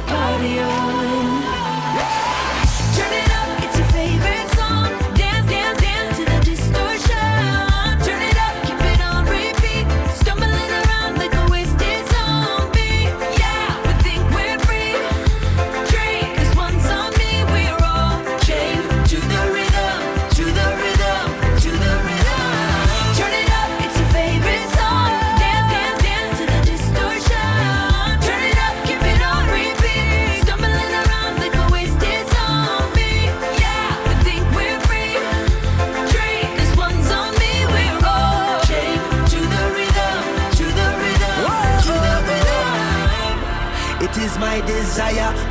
party on.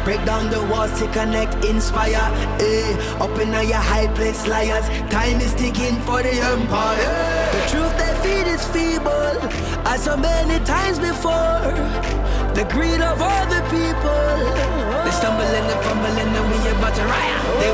Break down the walls to connect, inspire. Eh, up in your high place, liars. Time is ticking for the empire. The truth they feed is feeble, as so many times before. The greed of all the people. They stumble and they fumble and we about to riot. They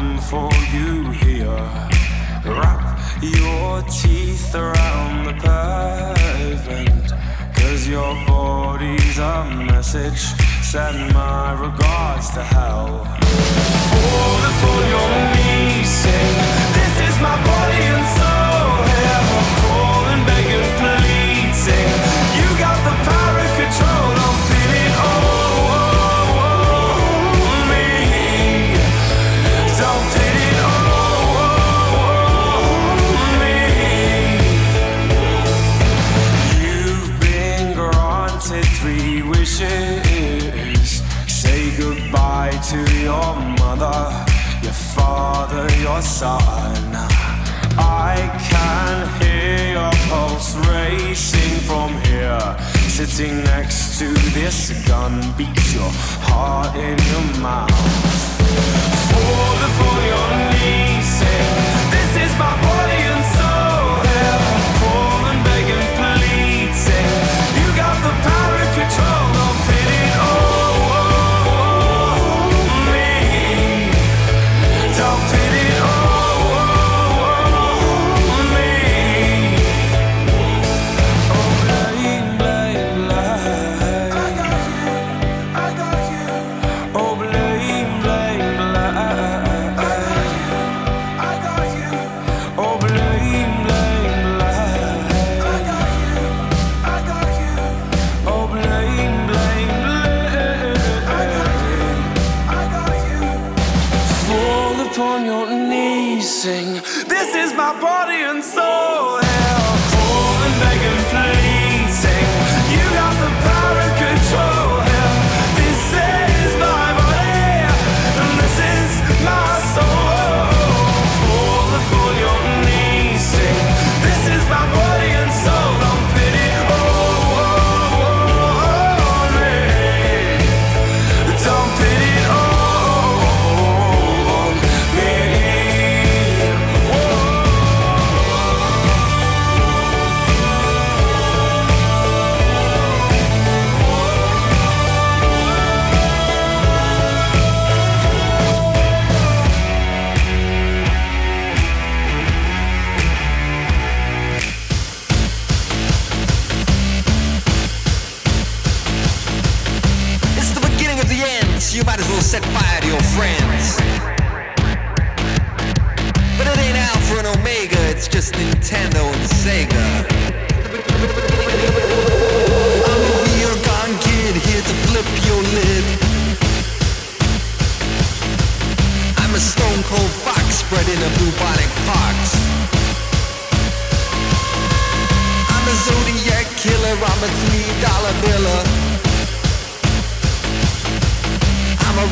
down for you here. Wrap your teeth around the pavement. Cause your body's a message. Send my regards to hell. Fall upon your knees, say This is my body and soul. Here I'm calling, begging, pleading. You got the power, control wishes. Say goodbye to your mother, your father, your son. I can hear your pulse racing from here. Sitting next to this gun beats your heart in your mouth. Fall upon your knees, say, This is my body.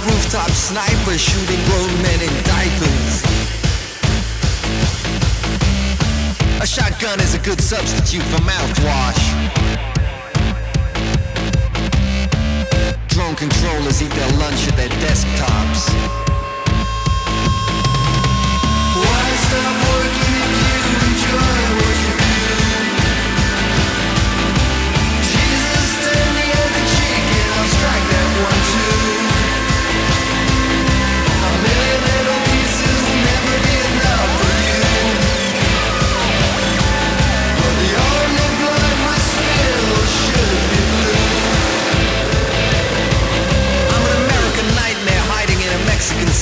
rooftop sniper shooting grown men in diapers. A shotgun is a good substitute for mouthwash. Drone controllers eat their lunch at their desktops. Why stop working if you enjoy what you do? doing? Jesus, turn the other cheek and I'll strike that one too.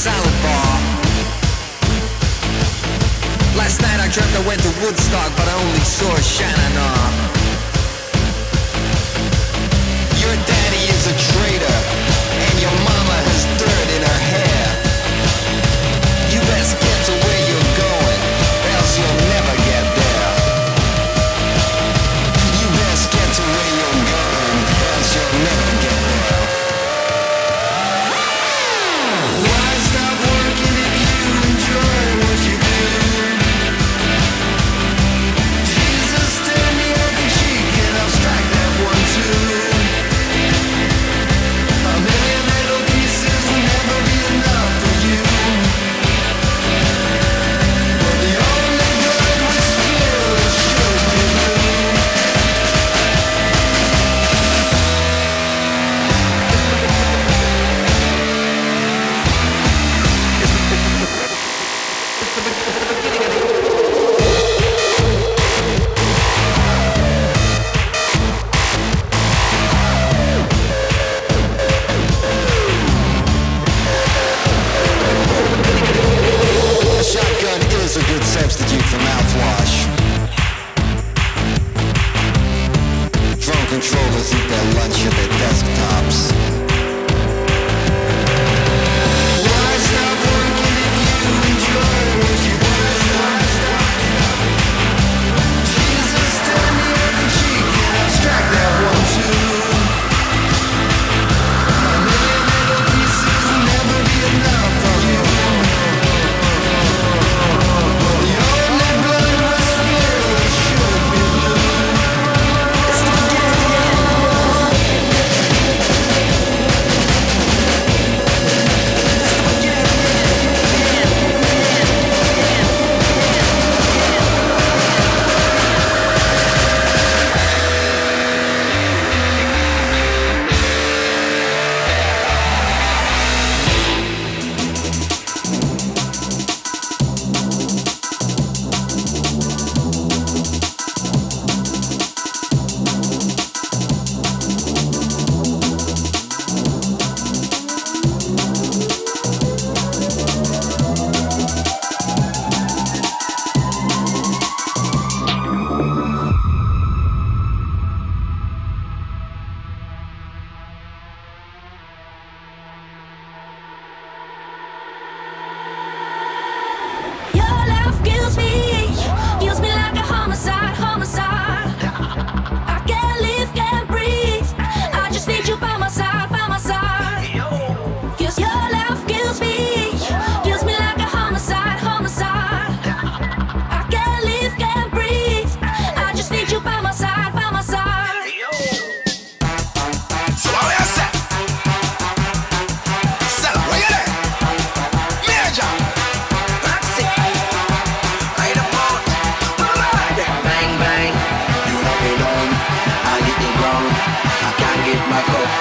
salad bar. Last night I dreamt I went to Woodstock, but I only saw Shannon. Your daddy is a traitor, and your mom.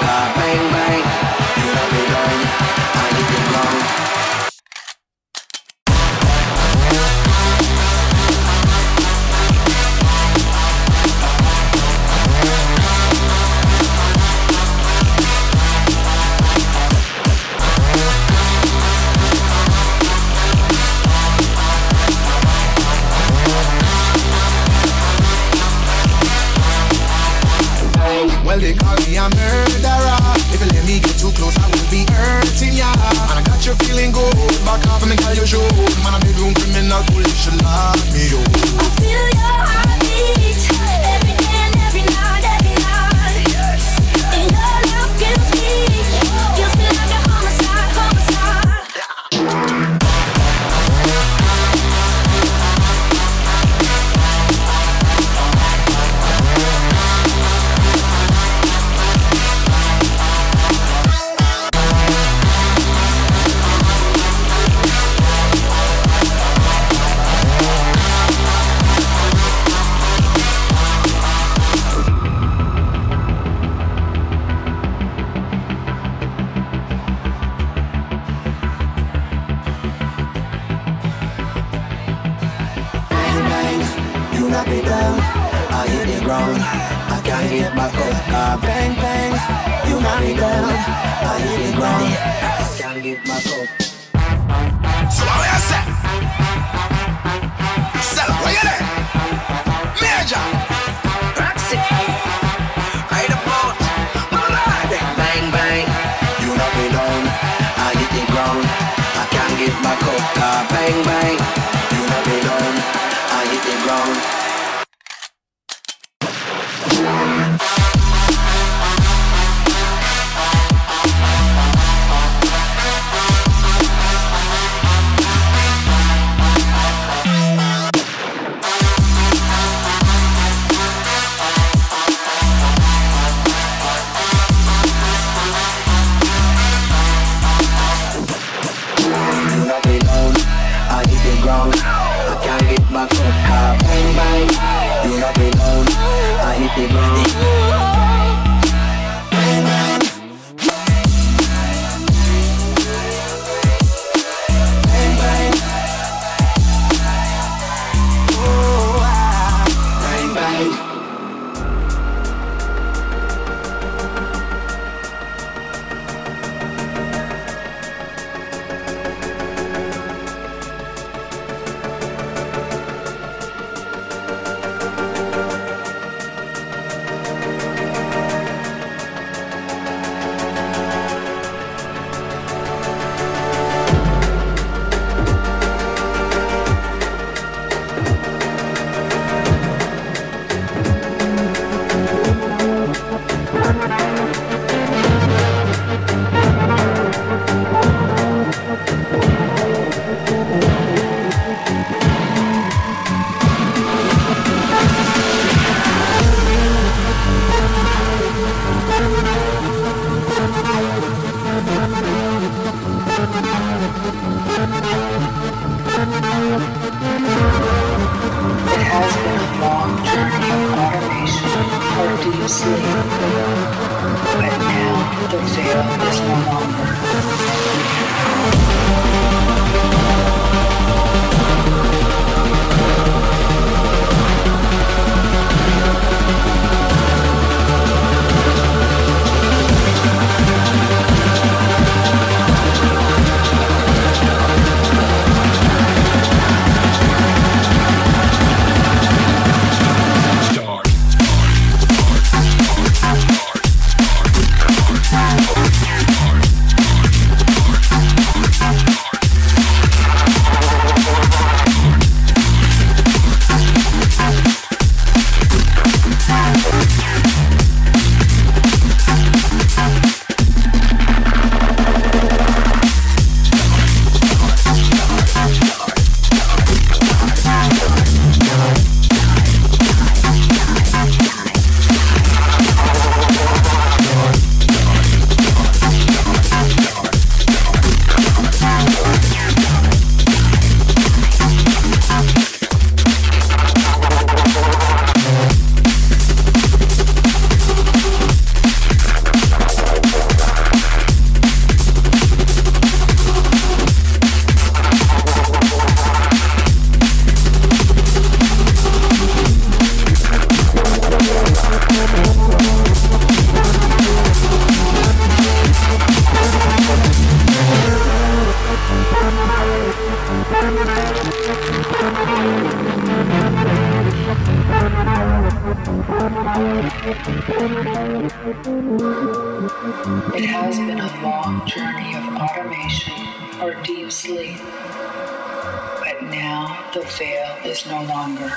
God. It has been a long journey of automation or deep sleep, but now the veil is no longer.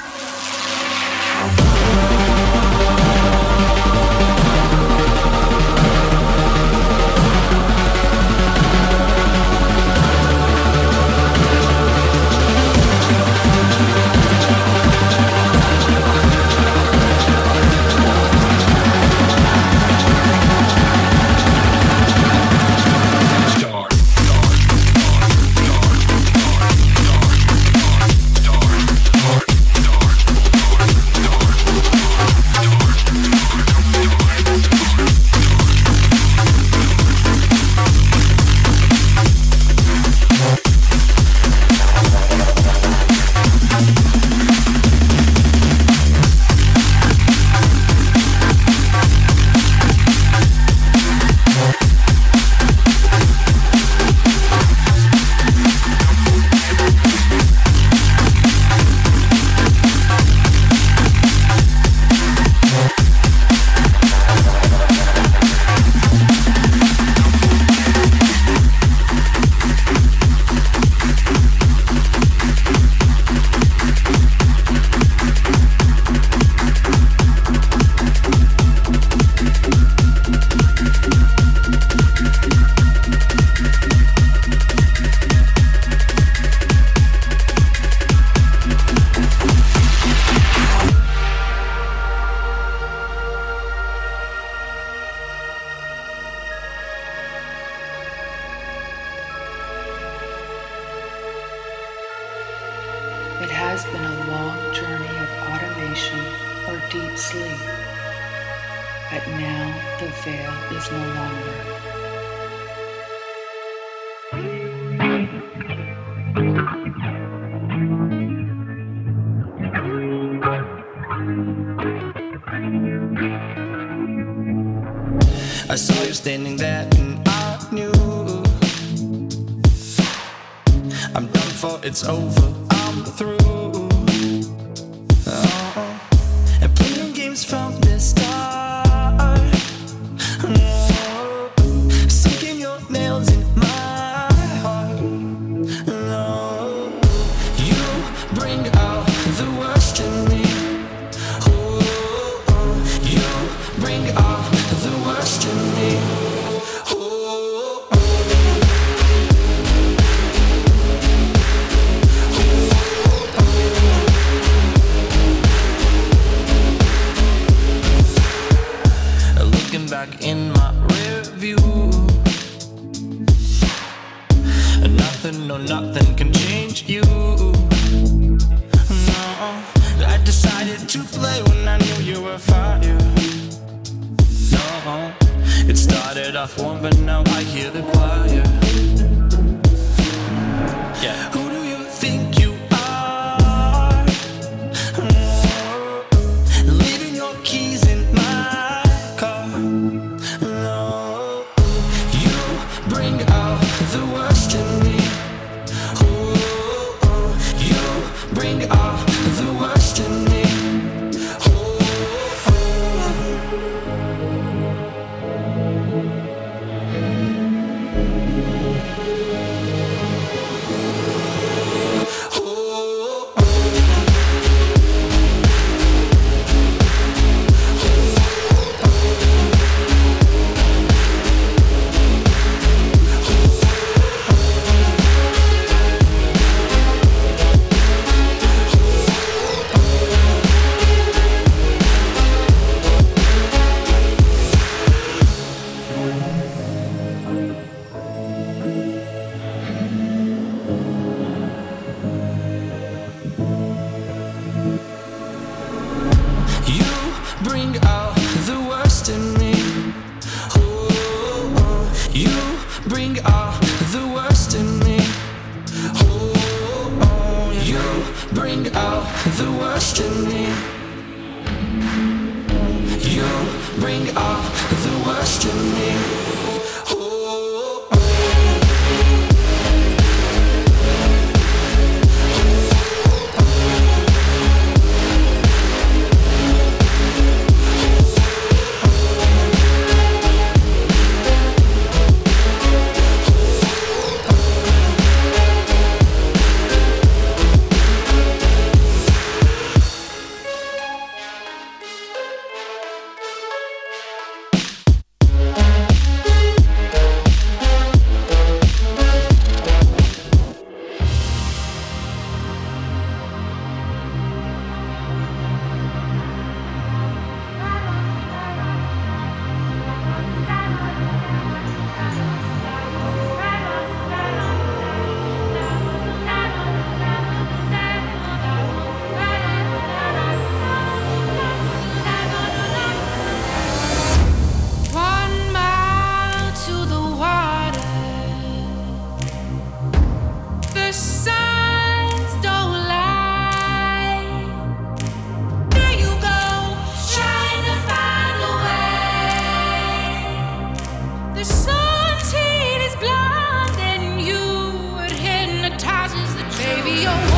A long journey of automation or deep sleep. But now the veil is no longer. I saw you standing there and I knew I'm done for, it's over, back in my rear view. Nothing, no, nothing can change you. No, I decided to play when I knew you were fire. No, it started off warm, but now I hear the be your